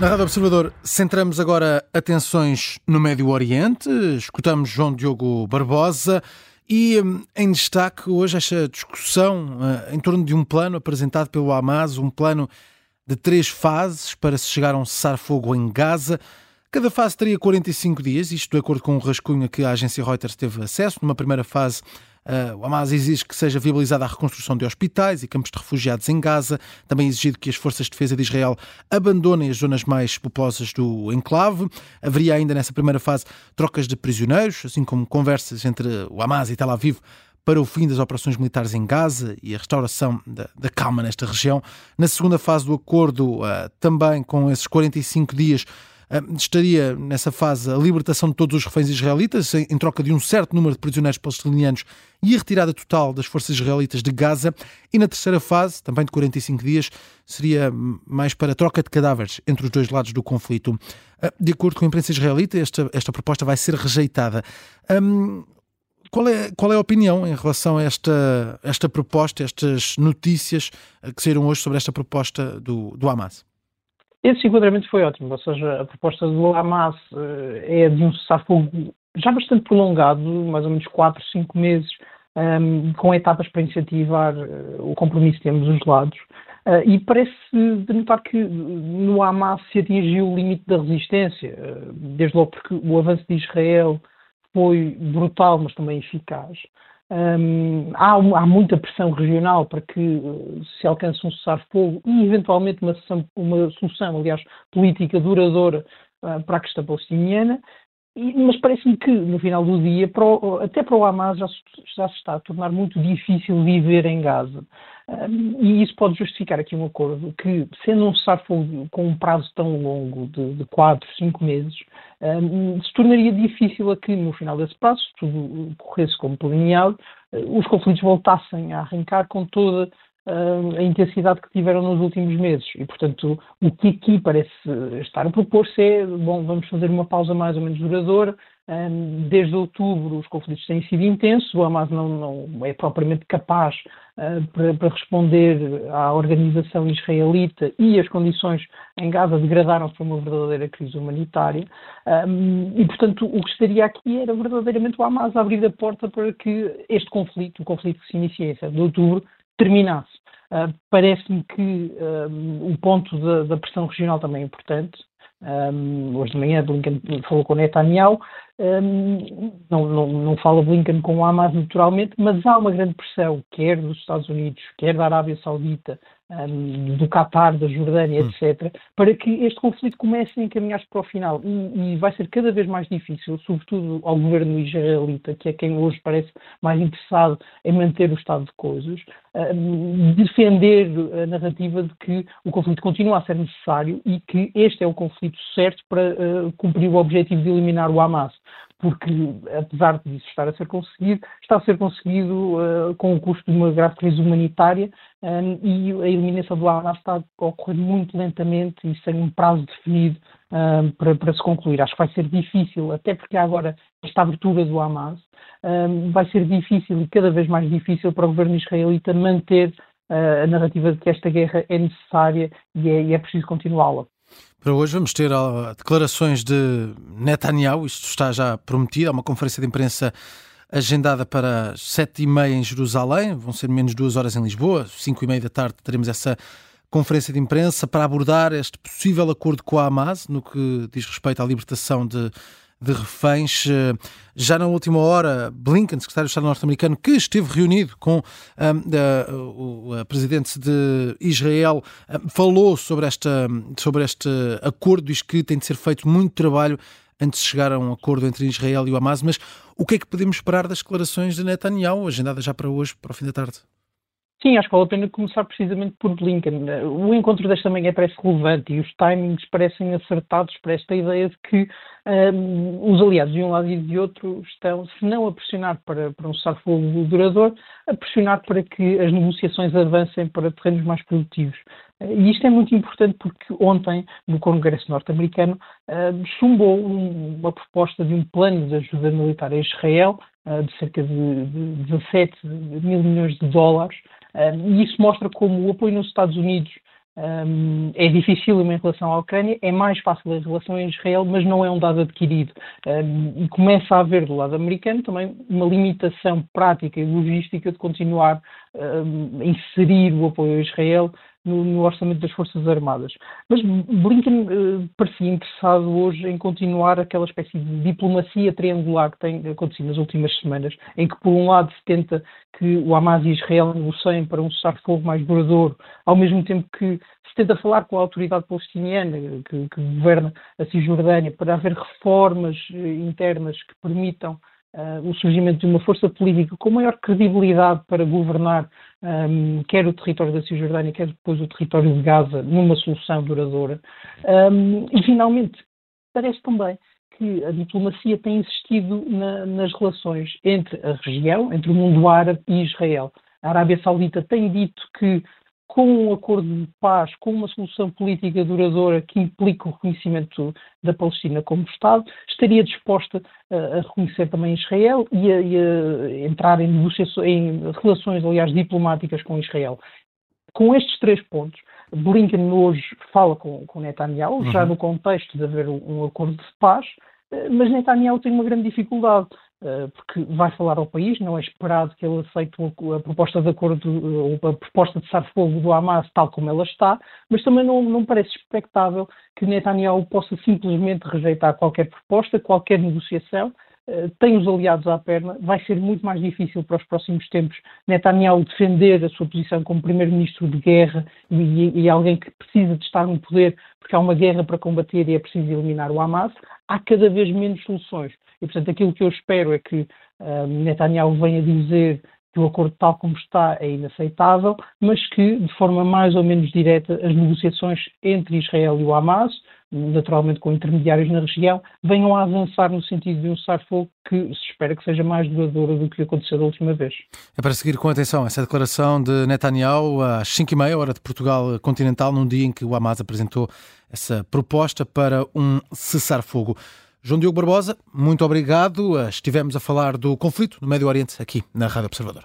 Na Rádio Observador, centramos agora atenções no Médio Oriente. Escutamos João Diogo Barbosa e hum, em destaque hoje esta discussão uh, em torno de um plano apresentado pelo Hamas, um plano de três fases para se chegar a um cessar-fogo em Gaza. Cada fase teria 45 dias, isto de acordo com o rascunho a que a agência Reuters teve acesso. Numa primeira fase, o Hamas exige que seja viabilizada a reconstrução de hospitais e campos de refugiados em Gaza. Também exigido que as forças de defesa de Israel abandonem as zonas mais populosas do enclave. Haveria ainda nessa primeira fase trocas de prisioneiros, assim como conversas entre o Hamas e Tel Aviv para o fim das operações militares em Gaza e a restauração da, da calma nesta região. Na segunda fase do acordo, uh, também com esses 45 dias, estaria nessa fase a libertação de todos os reféns israelitas, em troca de um certo número de prisioneiros palestinianos e a retirada total das forças israelitas de Gaza. E na terceira fase, também de 45 dias, seria mais para a troca de cadáveres entre os dois lados do conflito. Ah, de acordo com a imprensa israelita, esta, esta proposta vai ser rejeitada. Um, qual é, qual é a opinião em relação a esta, esta proposta, estas notícias que saíram hoje sobre esta proposta do, do Hamas? Esse enquadramento foi ótimo, ou seja, a proposta do Hamas eh, é de um cessar-fogo já bastante prolongado, mais ou menos 4, 5 meses, um, ehm, com etapas para incentivar uh, o compromisso de ambos os lados. Uh, e parece denotar que no Hamas se atingiu o limite da resistência, uh, desde logo porque o avanço de Israel foi brutal, mas também eficaz. Um, há, há, muita pressão regional para que uh, se alcance um cessar-fogo e, eventualmente, uma, uma, solução, aliás, política duradoura uh, para a questão palestiniana. E, mas parece-me que, no final do dia, para o, até para o Hamas já se, já se, está a tornar muito difícil viver em Gaza. Um, e isso pode justificar aqui um acordo que, sendo um cessar-fogo com um prazo tão longo de, de 4, 5 meses, se tornaria difícil a que, no final desse prazo, tudo corresse como planeado, uh, os conflitos voltassem a arrancar com toda a intensidade que tiveram nos últimos meses. E, portanto, o que aqui parece estar a propor-se é, bom, vamos fazer uma pausa mais ou menos duradoura, Desde outubro os conflitos têm sido intensos, o Hamas não, não é propriamente capaz uh, para, para, responder à organização israelita e as condições em Gaza degradaram-se para uma verdadeira crise humanitária. Um, e, portanto, o que estaria aqui era verdadeiramente o Hamas abrir a porta para que este conflito, o conflito que se inicia em 7 de outubro, terminasse. Uh, Parece-me que um, o ponto da, da, pressão regional também é importante. Um, hoje de manhã Blinken falou com Netanyahu, um, não, não, não fala Blinken com o Hamas naturalmente, mas há uma grande pressão, quer dos Estados Unidos, quer da Arábia Saudita, um, do Qatar, da Jordânia, hum. etc., para que este conflito comece a encaminhar-se para o final. E, e, vai ser cada vez mais difícil, sobretudo ao governo israelita, que é quem hoje parece mais interessado em manter o estado de coisas, um, defender a narrativa de que o conflito continua a ser necessário e que este é o conflito certo para uh, cumprir o objetivo de eliminar o Hamas porque, apesar disso estar a ser conseguido, está a ser conseguido uh, com o custo de uma grave crise humanitária um, e a eliminação do Hamas está a ocorrer muito lentamente e sem um prazo definido um, para, para, se concluir. Acho que vai ser difícil, até porque há agora esta abertura do Hamas, um, vai ser difícil e cada vez mais difícil para o governo israelita manter uh, a narrativa de que esta guerra é necessária e é, e é preciso continuá-la. Para hoje vamos ter uh, declarações de Netanyahu, isto está já prometido, há uma conferência de imprensa agendada para sete e meia em Jerusalém, vão ser menos duas horas em Lisboa, cinco e meia da tarde teremos essa conferência de imprensa para abordar este possível acordo com a Hamas no que diz respeito à libertação de de reféns. Eh, já na última hora, Blinken, secretário de Estado norte-americano, que esteve reunido com um, uh, o, presidente de Israel, um, falou sobre, esta, sobre este acordo, diz que tem de ser feito muito trabalho antes de chegar a um acordo entre Israel e o Hamas. Mas o que é que podemos esperar das declarações de Netanyahu, agendadas já para hoje, para o fim da tarde? Sim, acho que vale a pena começar precisamente por Blinken. O encontro desta manhã parece relevante e os timings parecem acertados para esta ideia de que um, os aliados de um lado e de outro estão, se não a pressionar para, para um cessar-fogo duradouro, a pressionar para que as negociações avancem para terrenos mais produtivos. E isto é muito importante porque ontem, no Congresso norte-americano, uh, chumbou uma proposta de um plano de ajuda militar a Israel de cerca de, de 17 mil milhões de dólares, e isso mostra como o apoio nos Estados Unidos Um, é difícil em relação à Ucrânia, é mais fácil em relação a Israel, mas não é um dado adquirido. E começa a haver do lado americano também uma limitação prática e logística de continuar a inserir o apoio a Israel no, no, orçamento das Forças Armadas. Mas Blinken uh, parecia interessado hoje em continuar aquela espécie de diplomacia triangular que tem acontecido nas últimas semanas, em que, por um lado, se tenta que o Hamas e Israel negociem para um cessar-fogo mais duradouro, ao mesmo tempo que se tenta falar com a autoridade palestiniana que, que governa a Cisjordânia para haver reformas eh, internas que permitam uh, o surgimento de uma força política com maior credibilidade para governar um, quer o território da Cisjordânia, quer depois o território de Gaza, numa solução duradoura. Um, e, finalmente, parece também que a diplomacia tem existido na, nas relações entre a região, entre o mundo árabe e Israel. A Arábia Saudita tem dito que com um acordo de paz, com uma solução política duradoura que implica o reconhecimento da Palestina como Estado, estaria disposta a, a reconhecer também Israel e a, e a entrar em, em relações, aliás, diplomáticas com Israel. Com estes três pontos, Blinken hoje fala com, com Netanyahu, uhum. já no contexto de haver um, um acordo de paz, eh, mas Netanyahu tem uma grande dificuldade. Eh, porque vai falar ao país, não é esperado que ele aceite a proposta de acordo, ou a proposta de cessar-fogo do Hamas tal como ela está, mas também não, não parece expectável que Netanyahu possa simplesmente rejeitar qualquer proposta, qualquer negociação, eh, tem os aliados à perna, vai ser muito mais difícil para os próximos tempos Netanyahu defender a sua posição como primeiro-ministro de guerra e, e, alguém que precisa de estar no poder porque há uma guerra para combater e é preciso eliminar o Hamas. Há cada vez menos soluções. E, portanto, aquilo que eu espero é que uh, Netanyahu venha dizer que o acordo tal como está é inaceitável, mas que, de forma mais ou menos direta, as negociações entre Israel e o Hamas, naturalmente com intermediários na região, venham a avançar no sentido de um cessar-fogo que se espera que seja mais duradouro do que aconteceu da última vez. É para seguir com atenção essa declaração de Netanyahu às 5h30, hora de Portugal continental, num dia em que o Hamas apresentou essa proposta para um cessar-fogo. João Diogo Barbosa, muito obrigado. Estivemos a falar do conflito no Médio Oriente aqui na Rádio Observador.